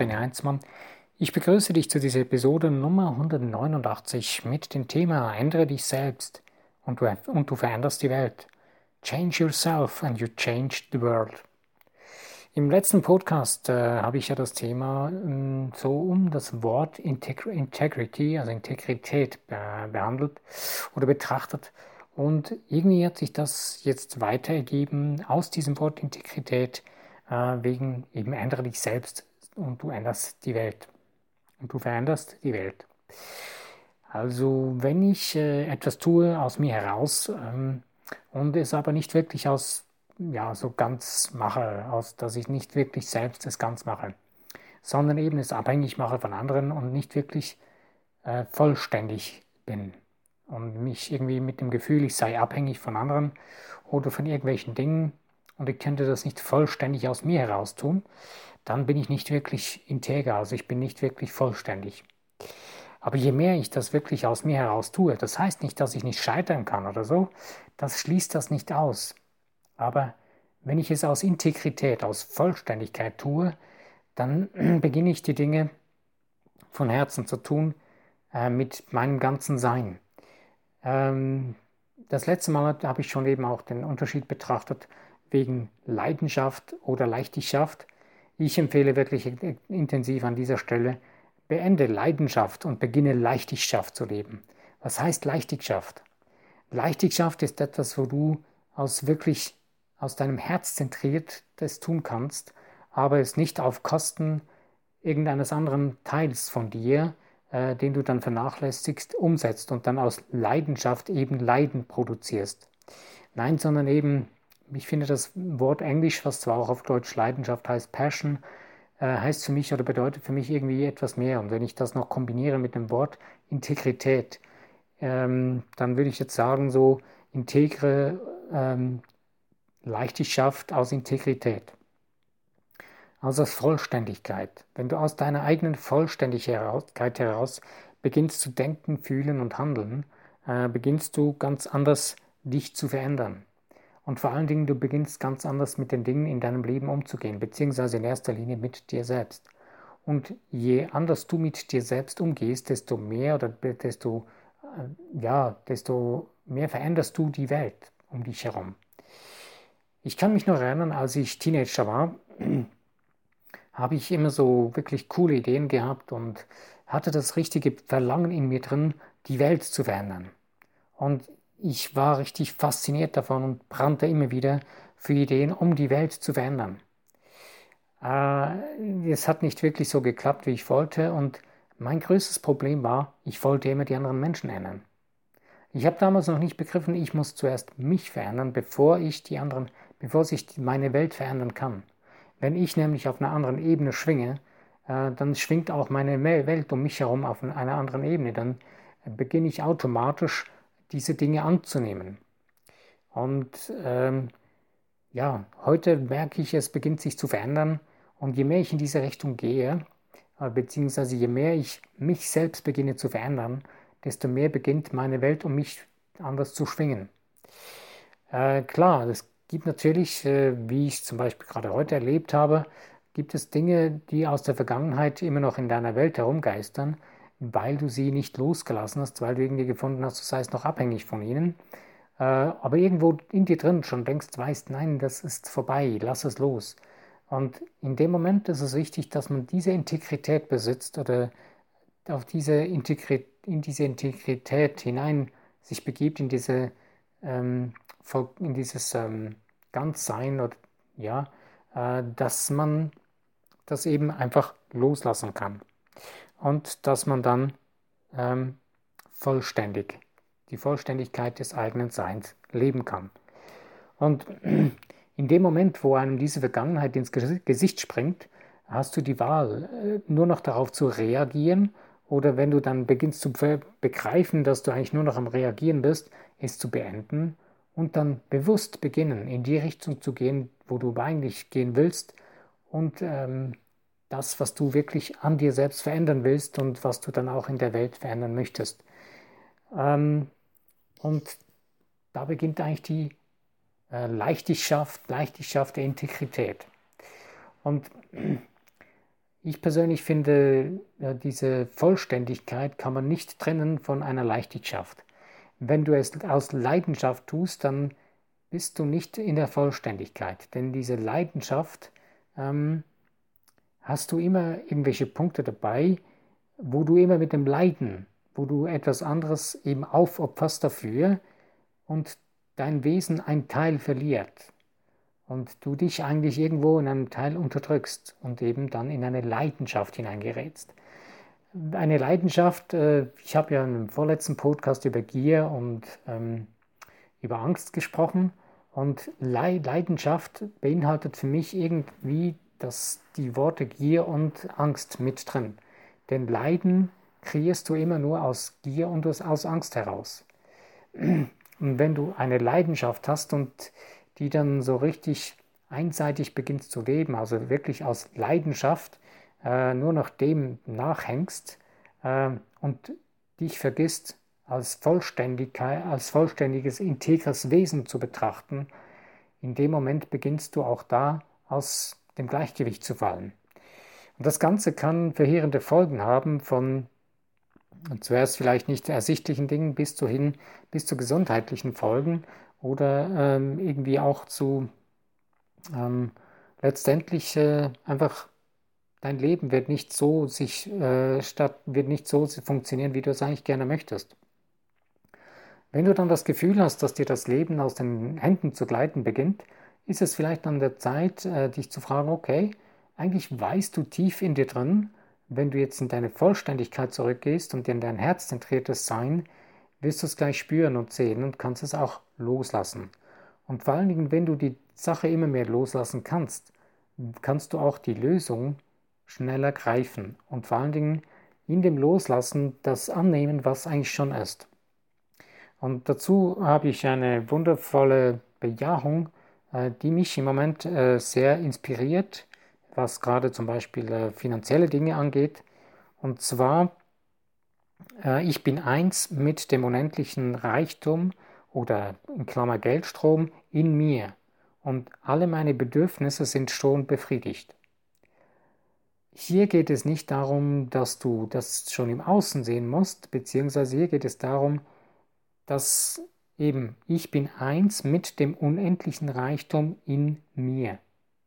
ist Heinzmann. Ich begrüße dich zu dieser Episode Nummer 189 mit dem Thema Ändere dich selbst und du, und du veränderst die Welt. Change yourself and you change the world. Im letzten Podcast äh, habe ich ja das Thema äh, so um das Wort Integ Integrity, also Integrität äh, behandelt oder betrachtet. Und irgendwie hat sich das jetzt weiter ergeben aus diesem Wort Integrität äh, wegen eben ändere dich selbst und du änderst die Welt. Und du veränderst die Welt. Also wenn ich äh, etwas tue aus mir heraus ähm, und es aber nicht wirklich aus, ja, so ganz mache, aus, dass ich nicht wirklich selbst es ganz mache, sondern eben es abhängig mache von anderen und nicht wirklich äh, vollständig bin und mich irgendwie mit dem Gefühl, ich sei abhängig von anderen oder von irgendwelchen Dingen und ich könnte das nicht vollständig aus mir heraus tun, dann bin ich nicht wirklich integer, also ich bin nicht wirklich vollständig. Aber je mehr ich das wirklich aus mir heraus tue, das heißt nicht, dass ich nicht scheitern kann oder so, das schließt das nicht aus. Aber wenn ich es aus Integrität, aus Vollständigkeit tue, dann beginne ich die Dinge von Herzen zu tun, äh, mit meinem ganzen Sein. Ähm, das letzte Mal habe ich schon eben auch den Unterschied betrachtet wegen Leidenschaft oder Leichtigkeit. Ich empfehle wirklich intensiv an dieser Stelle, beende Leidenschaft und beginne Leichtigkeit zu leben. Was heißt Leichtigkeit? Leichtigkeit ist etwas, wo du aus wirklich aus deinem Herz zentriert das tun kannst, aber es nicht auf Kosten irgendeines anderen Teils von dir, äh, den du dann vernachlässigst, umsetzt und dann aus Leidenschaft eben Leiden produzierst. Nein, sondern eben ich finde das Wort Englisch, was zwar auch auf Deutsch Leidenschaft heißt, Passion, äh, heißt für mich oder bedeutet für mich irgendwie etwas mehr. Und wenn ich das noch kombiniere mit dem Wort Integrität, ähm, dann würde ich jetzt sagen, so integre ähm, Leichtigkeit aus Integrität. Also aus Vollständigkeit. Wenn du aus deiner eigenen Vollständigkeit heraus beginnst zu denken, fühlen und handeln, äh, beginnst du ganz anders dich zu verändern. Und vor allen Dingen, du beginnst ganz anders mit den Dingen in deinem Leben umzugehen, beziehungsweise in erster Linie mit dir selbst. Und je anders du mit dir selbst umgehst, desto mehr oder desto, äh, ja, desto mehr veränderst du die Welt um dich herum. Ich kann mich noch erinnern, als ich Teenager war, habe ich immer so wirklich coole Ideen gehabt und hatte das richtige Verlangen in mir drin, die Welt zu verändern. Und ich war richtig fasziniert davon und brannte immer wieder für Ideen, um die Welt zu verändern. Äh, es hat nicht wirklich so geklappt, wie ich wollte und mein größtes Problem war, ich wollte immer die anderen Menschen ändern. Ich habe damals noch nicht begriffen, ich muss zuerst mich verändern, bevor ich die anderen, bevor sich meine Welt verändern kann. Wenn ich nämlich auf einer anderen Ebene schwinge, äh, dann schwingt auch meine Welt um mich herum auf einer anderen Ebene. Dann beginne ich automatisch diese Dinge anzunehmen. Und ähm, ja, heute merke ich, es beginnt sich zu verändern. Und je mehr ich in diese Richtung gehe, äh, beziehungsweise je mehr ich mich selbst beginne zu verändern, desto mehr beginnt meine Welt um mich anders zu schwingen. Äh, klar, es gibt natürlich, äh, wie ich zum Beispiel gerade heute erlebt habe, gibt es Dinge, die aus der Vergangenheit immer noch in deiner Welt herumgeistern, weil du sie nicht losgelassen hast, weil du irgendwie gefunden hast, du seist noch abhängig von ihnen. Äh, aber irgendwo in dir drin schon denkst, weißt, nein, das ist vorbei, lass es los. Und in dem Moment ist es wichtig, dass man diese Integrität besitzt oder auf diese Integrität, in diese Integrität hinein sich begibt, in, diese, ähm, in dieses ähm, Ganzsein, oder, ja, äh, dass man das eben einfach loslassen kann und dass man dann ähm, vollständig, die Vollständigkeit des eigenen Seins leben kann. Und in dem Moment, wo einem diese Vergangenheit ins Gesicht springt, hast du die Wahl, äh, nur noch darauf zu reagieren oder wenn du dann beginnst zu begreifen, dass du eigentlich nur noch am Reagieren bist, es zu beenden und dann bewusst beginnen, in die Richtung zu gehen, wo du eigentlich gehen willst und ähm, das, was du wirklich an dir selbst verändern willst und was du dann auch in der Welt verändern möchtest. Ähm, und da beginnt eigentlich die äh, Leichtigkeit, Leichtigkeit der Integrität. Und Ich persönlich finde, diese Vollständigkeit kann man nicht trennen von einer Leichtigkeit. Wenn du es aus Leidenschaft tust, dann bist du nicht in der Vollständigkeit. Denn diese Leidenschaft ähm, hast du immer irgendwelche Punkte dabei, wo du immer mit dem Leiden, wo du etwas anderes eben aufopferst dafür und dein Wesen ein Teil verliert und du dich eigentlich irgendwo in einem Teil unterdrückst und eben dann in eine Leidenschaft hineingerätst. Eine Leidenschaft, äh, ich habe ja im vorletzten Podcast über Gier und ähm, über Angst gesprochen und Leidenschaft beinhaltet für mich irgendwie das, die Worte Gier und Angst mit drin. Denn Leiden kreierst du immer nur aus Gier und aus Angst heraus. Und wenn du eine Leidenschaft hast und die dann so richtig einseitig beginnst zu leben, also wirklich aus Leidenschaft äh, nur noch dem nachhängst äh, und dich vergisst, als, Vollständigkeit, als vollständiges, integres Wesen zu betrachten, in dem Moment beginnst du auch da aus dem Gleichgewicht zu fallen. Und das Ganze kann verheerende Folgen haben von zuerst vielleicht nicht ersichtlichen Dingen bis, zu hin, bis zu gesundheitlichen Folgen oder ähm, irgendwie auch zu ähm, letztendlich äh, einfach dein Leben wird nicht so sich äh, statt wird nicht so funktionieren, wie du es eigentlich gerne möchtest. Wenn du dann das Gefühl hast, dass dir das Leben aus den Händen zu gleiten beginnt, ist es vielleicht an der Zeit, äh, dich zu fragen, okay, eigentlich weißt du tief in dir drin, wenn du jetzt in deine Vollständigkeit zurückgehst und in dein herzzentriertes Sein, wirst du es gleich spüren und sehen und kannst es auch loslassen. Und vor allen Dingen, wenn du die Sache immer mehr loslassen kannst, kannst du auch die Lösung schneller greifen und vor allen Dingen in dem Loslassen das annehmen, was eigentlich schon ist. Und dazu habe ich eine wundervolle Bejahung, die mich im Moment äh, sehr inspiriert, was gerade zum Beispiel äh, finanzielle Dinge angeht. Und zwar äh, ich bin eins mit dem unendlichen Reichtum oder in Klammer Geldstrom in mir und alle meine Bedürfnisse sind schon befriedigt. Hier geht es nicht darum, dass du das schon im Außen sehen musst, beziehungsweise hier geht es darum, dass eben ich bin eins mit dem unendlichen Reichtum in mir.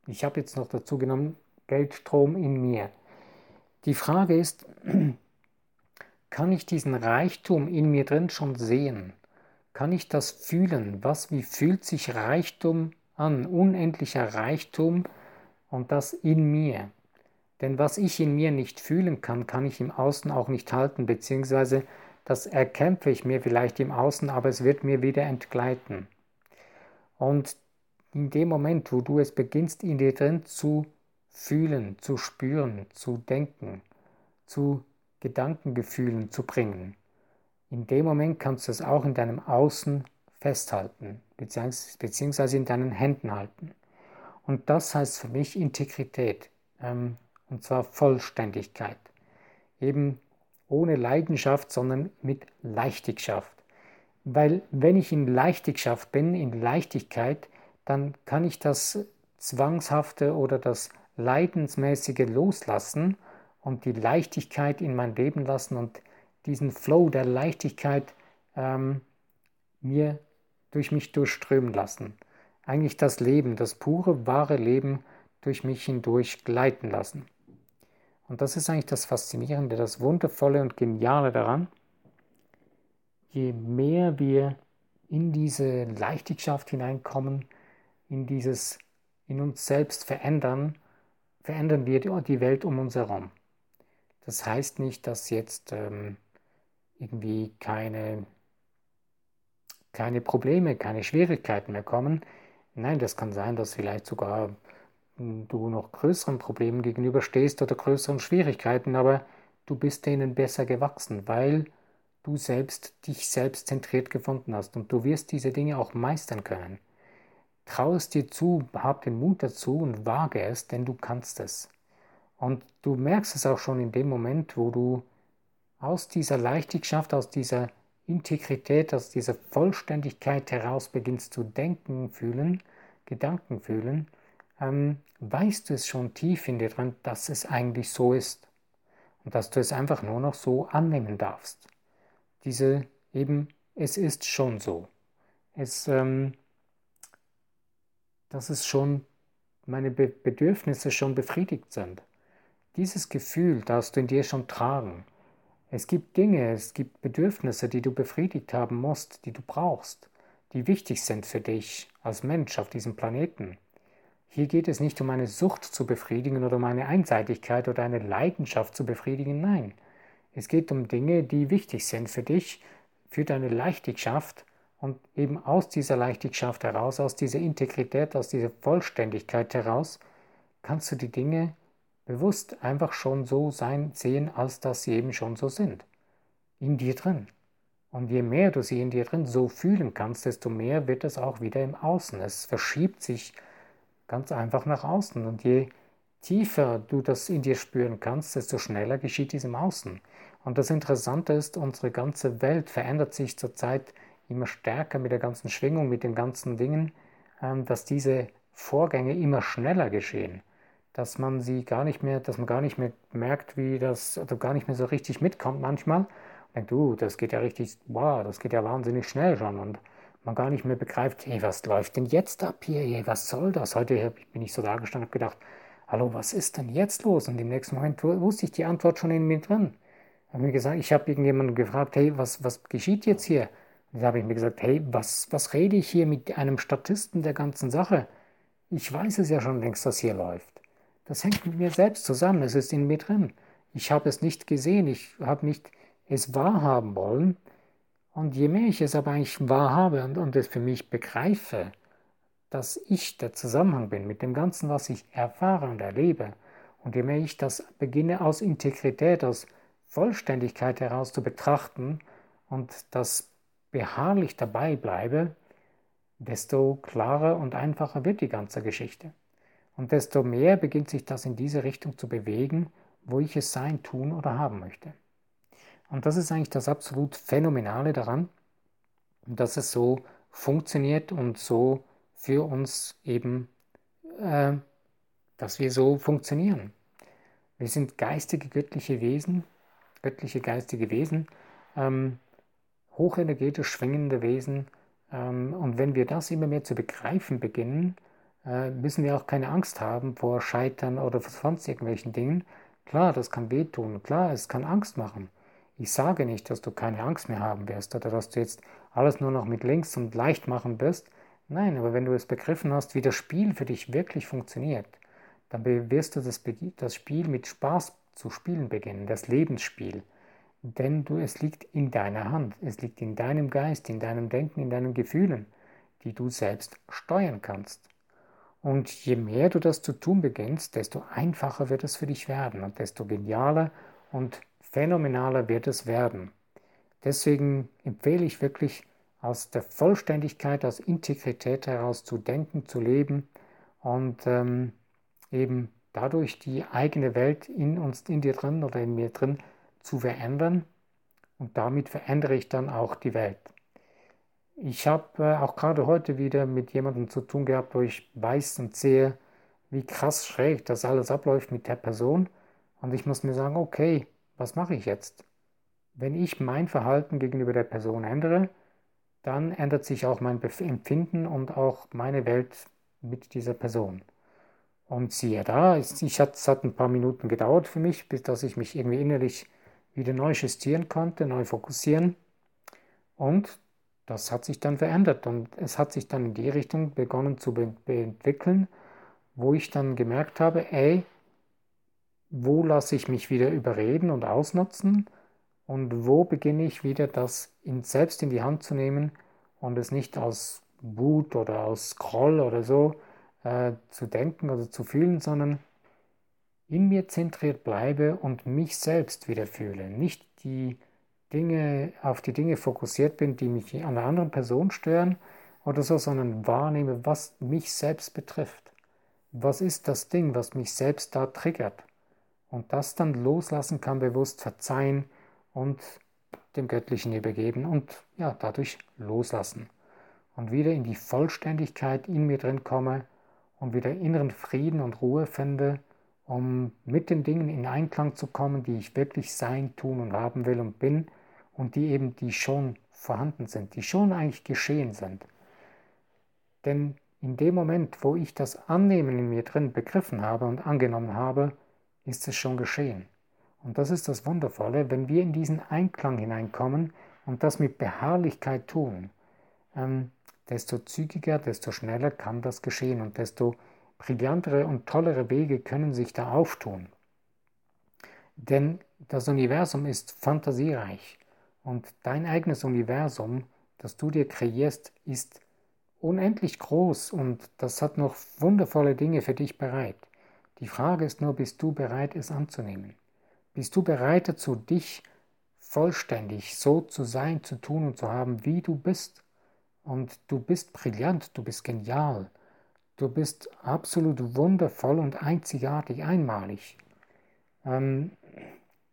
Ich habe jetzt noch dazu genommen Geldstrom in mir. Die Frage ist, kann ich diesen Reichtum in mir drin schon sehen? Kann ich das fühlen? Was, wie fühlt sich Reichtum an? Unendlicher Reichtum und das in mir. Denn was ich in mir nicht fühlen kann, kann ich im Außen auch nicht halten, beziehungsweise das erkämpfe ich mir vielleicht im Außen, aber es wird mir wieder entgleiten. Und in dem Moment, wo du es beginnst, in dir drin zu fühlen, zu spüren, zu denken, zu Gedankengefühlen zu bringen. In dem Moment kannst du es auch in deinem Außen festhalten, beziehungsweise in deinen Händen halten. Und das heißt für mich Integrität, ähm, und zwar Vollständigkeit. Eben ohne Leidenschaft, sondern mit Leichtigschaft. Weil wenn ich in Leichtigschaft bin, in Leichtigkeit, dann kann ich das Zwangshafte oder das Leidensmäßige loslassen und die Leichtigkeit in mein Leben lassen und diesen Flow der Leichtigkeit ähm, mir durch mich durchströmen lassen. Eigentlich das Leben, das pure, wahre Leben durch mich hindurch gleiten lassen. Und das ist eigentlich das Faszinierende, das Wundervolle und Geniale daran. Je mehr wir in diese Leichtigkeit hineinkommen, in dieses in uns selbst verändern, verändern wir die Welt um uns herum. Das heißt nicht, dass jetzt ähm, irgendwie keine, keine Probleme, keine Schwierigkeiten mehr kommen. Nein, das kann sein, dass vielleicht sogar du noch größeren Problemen gegenüberstehst oder größeren Schwierigkeiten, aber du bist denen besser gewachsen, weil du selbst dich selbst zentriert gefunden hast und du wirst diese Dinge auch meistern können. Trau es dir zu, hab den Mut dazu und wage es, denn du kannst es. Und du merkst es auch schon in dem Moment, wo du aus dieser Leichtigkeit, aus dieser Integrität, aus dieser Vollständigkeit heraus beginnst zu denken, fühlen, Gedanken fühlen, ähm, weißt du es schon tief in dir drin, dass es eigentlich so ist und dass du es einfach nur noch so annehmen darfst. Diese eben, es ist schon so. Es, ähm, dass es schon meine Be Bedürfnisse schon befriedigt sind. Dieses Gefühl darfst du in dir schon tragen. Es gibt Dinge, es gibt Bedürfnisse, die du befriedigt haben musst, die du brauchst, die wichtig sind für dich als Mensch auf diesem Planeten. Hier geht es nicht um eine Sucht zu befriedigen oder um eine Einseitigkeit oder eine Leidenschaft zu befriedigen, nein. Es geht um Dinge, die wichtig sind für dich, für deine Leichtigschaft und eben aus dieser Leichtigschaft heraus, aus dieser Integrität, aus dieser Vollständigkeit heraus, kannst du die Dinge bewusst einfach schon so sein, sehen, als dass sie eben schon so sind. In dir drin. Und je mehr du sie in dir drin so fühlen kannst, desto mehr wird es auch wieder im Außen. Es verschiebt sich ganz einfach nach außen. Und je tiefer du das in dir spüren kannst, desto schneller geschieht dies im Außen. Und das Interessante ist, unsere ganze Welt verändert sich zurzeit immer stärker mit der ganzen Schwingung, mit den ganzen Dingen, ähm, dass diese Vorgänge immer schneller geschehen, dass man sie gar nicht mehr, dass man gar nicht mehr merkt, wie das, oder gar nicht mehr so richtig mitkommt manchmal. Und denkt, du, das geht ja richtig, wow, das geht ja wahnsinnig schnell schon und man gar nicht mehr begreift, hey, was läuft denn jetzt ab hier, hey, was soll das? Heute bin ich so da gestanden und habe gedacht, hallo, was ist denn jetzt los? Und im nächsten Moment wusste ich die Antwort schon in mir drin. Habe mir gesagt, ich habe irgendjemanden gefragt, hey, was, was geschieht jetzt hier? Und da habe ich mir gesagt, hey, was, was rede ich hier mit einem Statisten der ganzen Sache? Ich weiß es ja schon längst, was hier läuft. Das hängt mit mir selbst zusammen, es ist in mir drin. Ich habe es nicht gesehen, ich habe nicht es wahrhaben wollen. Und je mehr ich es aber eigentlich wahrhabe und, und es für mich begreife, dass ich der Zusammenhang bin mit dem Ganzen, was ich erfahre und erlebe, und je mehr ich das beginne aus Integrität, aus Vollständigkeit heraus zu betrachten und das beharrlich dabei bleibe, desto klarer und einfacher wird die ganze Geschichte. Und desto mehr beginnt sich das in diese Richtung zu bewegen, wo ich es sein, tun oder haben möchte. Und das ist eigentlich das absolut Phänomenale daran, dass es so funktioniert und so für uns eben, äh, dass wir so funktionieren. Wir sind geistige, göttliche Wesen, göttliche, geistige Wesen, ähm, hochenergetisch schwingende Wesen. Ähm, und wenn wir das immer mehr zu begreifen beginnen, äh, müssen wir auch keine Angst haben vor Scheitern oder vor sonst irgendwelchen Dingen. Klar, das kann wehtun. Klar, es kann Angst machen. Ich sage nicht, dass du keine Angst mehr haben wirst oder dass du jetzt alles nur noch mit links und leicht machen wirst. Nein, aber wenn du es begriffen hast, wie das Spiel für dich wirklich funktioniert, dann wirst du das, das Spiel mit Spaß zu spielen beginnen, das Lebensspiel. Denn du, es liegt in deiner Hand, es liegt in deinem Geist, in deinem Denken, in deinen Gefühlen, die du selbst steuern kannst. Und je mehr du das zu tun beginnst, desto einfacher wird es für dich werden und desto genialer und phänomenaler wird es werden. Deswegen empfehle ich wirklich, aus der Vollständigkeit, aus Integrität heraus zu denken, zu leben und ähm, eben dadurch die eigene Welt in uns, in dir drin oder in mir drin zu verändern. Und damit verändere ich dann auch die Welt. Ich habe äh, auch gerade heute wieder mit jemandem zu tun gehabt, wo ich weiß und sehe, wie krass schräg das alles abläuft mit der Person. Und ich muss mir sagen, okay, was mache ich jetzt? Wenn ich mein Verhalten gegenüber der Person ändere, dann ändert sich auch mein Empfinden und auch meine Welt mit dieser Person. Und siehe da, ich hat, es hat ein paar Minuten gedauert für mich, bis dass ich mich irgendwie innerlich wieder neu justieren konnte, neu fokussieren. Und das hat sich dann verändert und es hat sich dann in die Richtung begonnen zu be entwickeln, wo ich dann gemerkt habe, ey, wo lasse ich mich wieder überreden und ausnutzen und wo beginne ich wieder das in, selbst in die Hand zu nehmen und es nicht aus Wut oder aus Groll oder so äh, zu denken oder zu fühlen, sondern in mir zentriert bleibe und mich selbst wieder fühle. Nicht die Dinge, auf die Dinge fokussiert bin, die mich an einer anderen Person stören oder so, sondern wahrnehme, was mich selbst betrifft. Was ist das Ding, was mich selbst da triggert? Und das dann loslassen kann, bewusst verzeihen und dem Göttlichen übergeben und ja, dadurch loslassen. Und wieder in die Vollständigkeit in mir drin komme und wieder inneren Frieden und Ruhe finde, um mit den Dingen in Einklang zu kommen, die ich wirklich sein, tun und haben will und bin und die eben, die schon vorhanden sind, die schon eigentlich geschehen sind. Denn in dem Moment, wo ich das Annehmen in mir drin begriffen habe und angenommen habe, ist es schon geschehen. Und das ist das Wundervolle, wenn wir in diesen Einklang hineinkommen und das mit Beharrlichkeit tun, ähm, desto zügiger, desto schneller kann das geschehen und desto brillantere und tollere Wege können sich da auftun. Denn das Universum ist fantasiereich und dein eigenes Universum, das du dir kreierst, ist unendlich groß und das hat noch wundervolle Dinge für dich bereit. Die Frage ist nur, bist du bereit, es anzunehmen? Bist du bereit dazu, dich vollständig so zu sein, zu tun und zu haben, wie du bist? Und du bist brillant, du bist genial, du bist absolut wundervoll und einzigartig, einmalig. Ähm,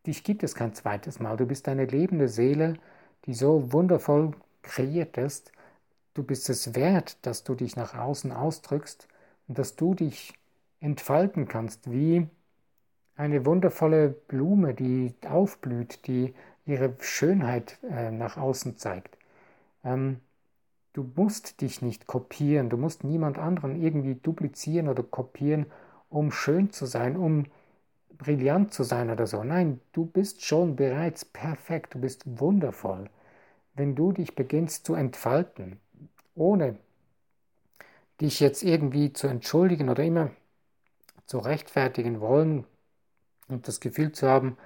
dich gibt es kein zweites Mal. Du bist eine lebende Seele, die so wundervoll kreiert ist. Du bist es wert, dass du dich nach außen ausdrückst und dass du dich entfalten kannst wie eine wundervolle Blume, die aufblüht, die ihre Schönheit äh, nach außen zeigt. Ähm, Du musst dich nicht kopieren, du musst niemand anderen irgendwie duplizieren oder kopieren, um schön zu sein, um brillant zu sein oder so. Nein, du bist schon bereits perfekt, du bist wundervoll. Wenn du dich beginnst zu entfalten, ohne dich jetzt irgendwie zu entschuldigen oder immer zu rechtfertigen wollen und das Gefühl zu haben,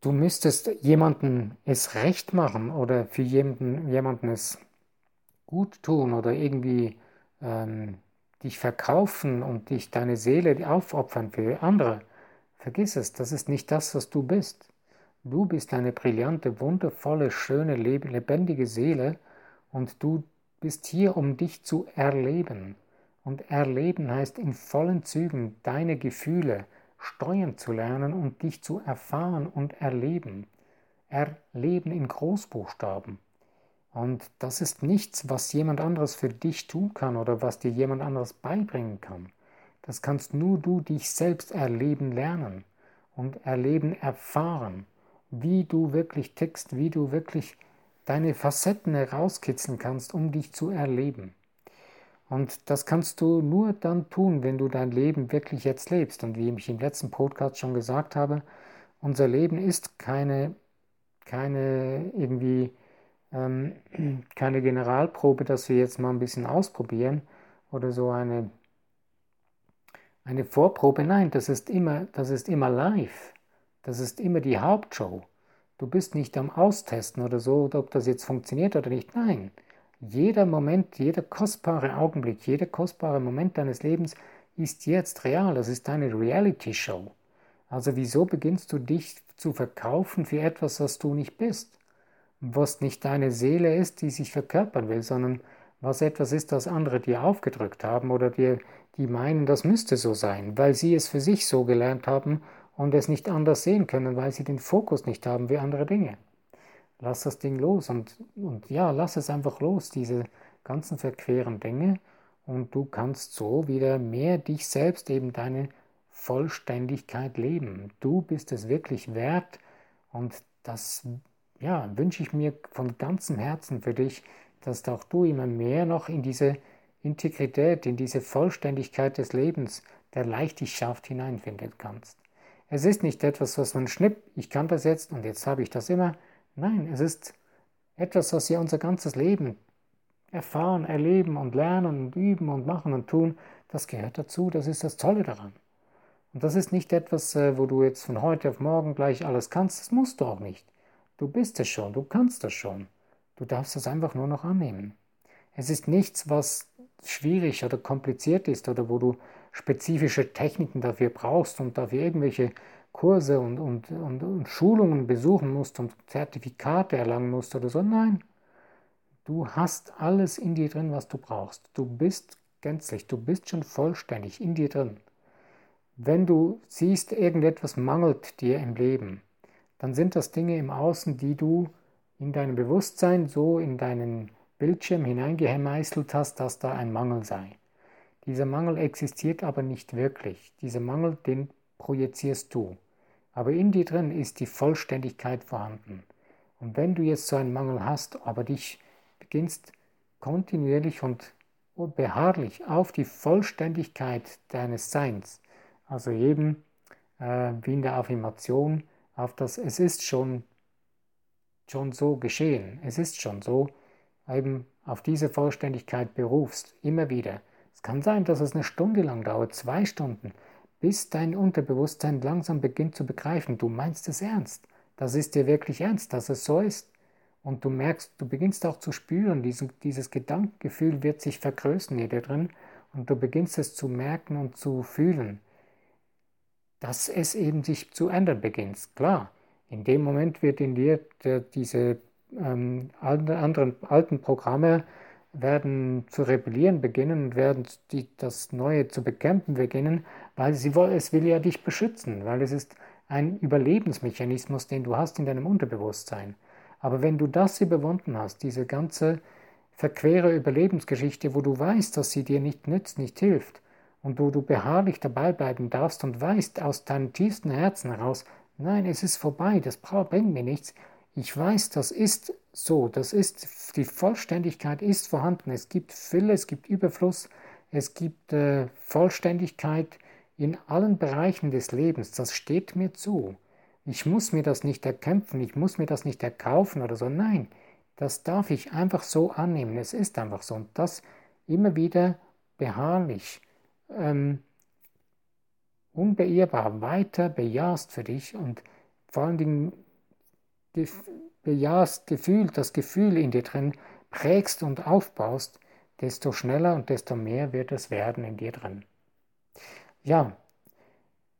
du müsstest jemanden es recht machen oder für jemanden, jemanden es gut tun oder irgendwie ähm, dich verkaufen und dich deine Seele aufopfern für andere, vergiss es, das ist nicht das, was du bist. Du bist eine brillante, wundervolle, schöne, lebendige Seele und du bist hier, um dich zu erleben. Und erleben heißt in vollen Zügen deine Gefühle steuern zu lernen und dich zu erfahren und erleben. Erleben in Großbuchstaben. Und das ist nichts, was jemand anderes für dich tun kann oder was dir jemand anderes beibringen kann. Das kannst nur du dich selbst erleben lernen und erleben erfahren, wie du wirklich tickst, wie du wirklich deine Facetten herauskitzeln kannst, um dich zu erleben. Und das kannst du nur dann tun, wenn du dein Leben wirklich jetzt lebst. Und wie ich im letzten Podcast schon gesagt habe, unser Leben ist keine, keine irgendwie ähm, keine Generalprobe, dass wir jetzt mal ein bisschen ausprobieren oder so eine, eine Vorprobe. Nein, das ist, immer, das ist immer live. Das ist immer die Hauptshow. Du bist nicht am Austesten oder so, ob das jetzt funktioniert oder nicht. Nein, jeder Moment, jeder kostbare Augenblick, jeder kostbare Moment deines Lebens ist jetzt real. Das ist eine Reality-Show. Also wieso beginnst du dich zu verkaufen für etwas, was du nicht bist? was nicht deine Seele ist, die sich verkörpern will, sondern was etwas ist, das andere dir aufgedrückt haben oder dir, die meinen, das müsste so sein, weil sie es für sich so gelernt haben und es nicht anders sehen können, weil sie den Fokus nicht haben wie andere Dinge. Lass das Ding los und, und ja, lass es einfach los, diese ganzen verqueren Dinge und du kannst so wieder mehr dich selbst, eben deine Vollständigkeit leben. Du bist es wirklich wert und das ja, wünsche ich mir von ganzem Herzen für dich, dass auch du immer mehr noch in diese Integrität, in diese Vollständigkeit des Lebens, der Leichtigkeit hineinfinden kannst. Es ist nicht etwas, was man schnipp, ich kann das jetzt und jetzt habe ich das immer. Nein, es ist etwas, was wir unser ganzes Leben erfahren, erleben und lernen und üben und machen und tun. Das gehört dazu, das ist das Tolle daran. Und das ist nicht etwas, äh, wo du jetzt von heute auf morgen gleich alles kannst, das musst du auch nicht. Du bist es schon, du kannst das schon. Du darfst es einfach nur noch annehmen. Es ist nichts, was schwierig oder kompliziert ist oder wo du spezifische Techniken dafür brauchst und dafür irgendwelche Kurse und, und, und, und Schulungen besuchen musst und Zertifikate erlangen musst oder so. Nein, du hast alles in dir drin, was du brauchst. Du bist gänzlich, du bist schon vollständig in dir drin. Wenn du siehst, irgendetwas mangelt dir im Leben, dann sind das Dinge im Außen, die du in deinem Bewusstsein so in deinen Bildschirm hineingemeißelt hast, dass da ein Mangel sei. Dieser Mangel existiert aber nicht wirklich. Dieser Mangel, den projizierst du. Aber in dir drin ist die Vollständigkeit vorhanden. Und wenn du jetzt so einen Mangel hast, aber dich beginnst kontinuierlich und beharrlich auf die Vollständigkeit deines Seins, also eben äh, wie in der Affirmation, auf das es ist schon, schon so geschehen, es ist schon so, eben auf diese Vollständigkeit berufst, immer wieder. Es kann sein, dass es eine Stunde lang dauert, zwei Stunden, bis dein Unterbewusstsein langsam beginnt zu begreifen, du meinst es ernst. Das ist dir wirklich ernst, dass es so ist. Und du merkst, du beginnst auch zu spüren, diesen, dieses Gedankengefühl wird sich vergrößern dir drin und du beginnst es zu merken und zu fühlen, dass es eben sich zu ändern beginnt. Klar, in dem Moment wird in dir der, diese ähm, anderen alten Programme werden zu rebellieren beginnen und werden die, das Neue zu bekämpfen beginnen, weil sie, es will ja dich beschützen, weil es ist ein Überlebensmechanismus, den du hast in deinem Unterbewusstsein. Aber wenn du das überwunden hast, diese ganze verquere Überlebensgeschichte, wo du weißt, dass sie dir nicht nützt, nicht hilft, und wo du beharrlich dabei bleiben darfst und weißt aus deinem tiefsten Herzen heraus, nein, es ist vorbei, das bringt mir nichts, ich weiß, das ist so, das ist, die Vollständigkeit ist vorhanden, es gibt Fülle, es gibt Überfluss, es gibt äh, Vollständigkeit in allen Bereichen des Lebens, das steht mir zu. Ich muss mir das nicht erkämpfen, ich muss mir das nicht erkaufen oder so. Nein, das darf ich einfach so annehmen. Es ist einfach so. Und das immer wieder beharrlich, ähm, unbeirrbar weiter bejahst für dich und vor allen Dingen bejahst, gefühlt, das Gefühl in dir drin prägst und aufbaust, desto schneller und desto mehr wird es werden in dir drin. Ja,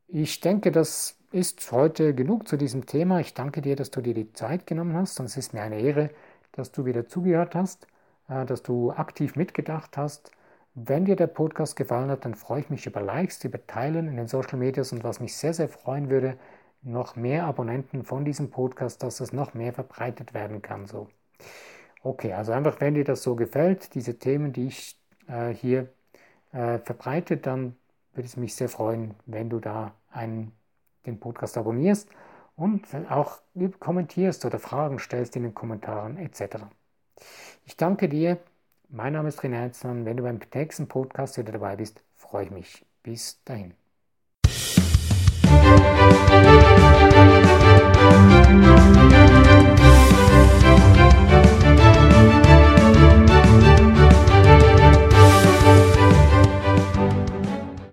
ich denke, das ist heute genug zu diesem Thema. Ich danke dir, dass du dir die Zeit genommen hast und es ist mir eine Ehre, dass du wieder zugehört hast, äh, dass du aktiv mitgedacht hast. Wenn dir der Podcast gefallen hat, dann freue ich mich über Likes, über Teilen in den Social Medias und was mich sehr, sehr freuen würde, noch mehr Abonnenten von diesem Podcast, dass es noch mehr verbreitet werden kann. So. Okay, also einfach, wenn dir das so gefällt, diese Themen, die ich äh, hier äh, verbreite, dann würde es mich sehr freuen, wenn du da einen den Podcast abonnierst und auch kommentierst oder Fragen stellst in den Kommentaren etc. Ich danke dir. Mein Name ist René Herzmann. Wenn du beim nächsten Podcast wieder dabei bist, freue ich mich. Bis dahin.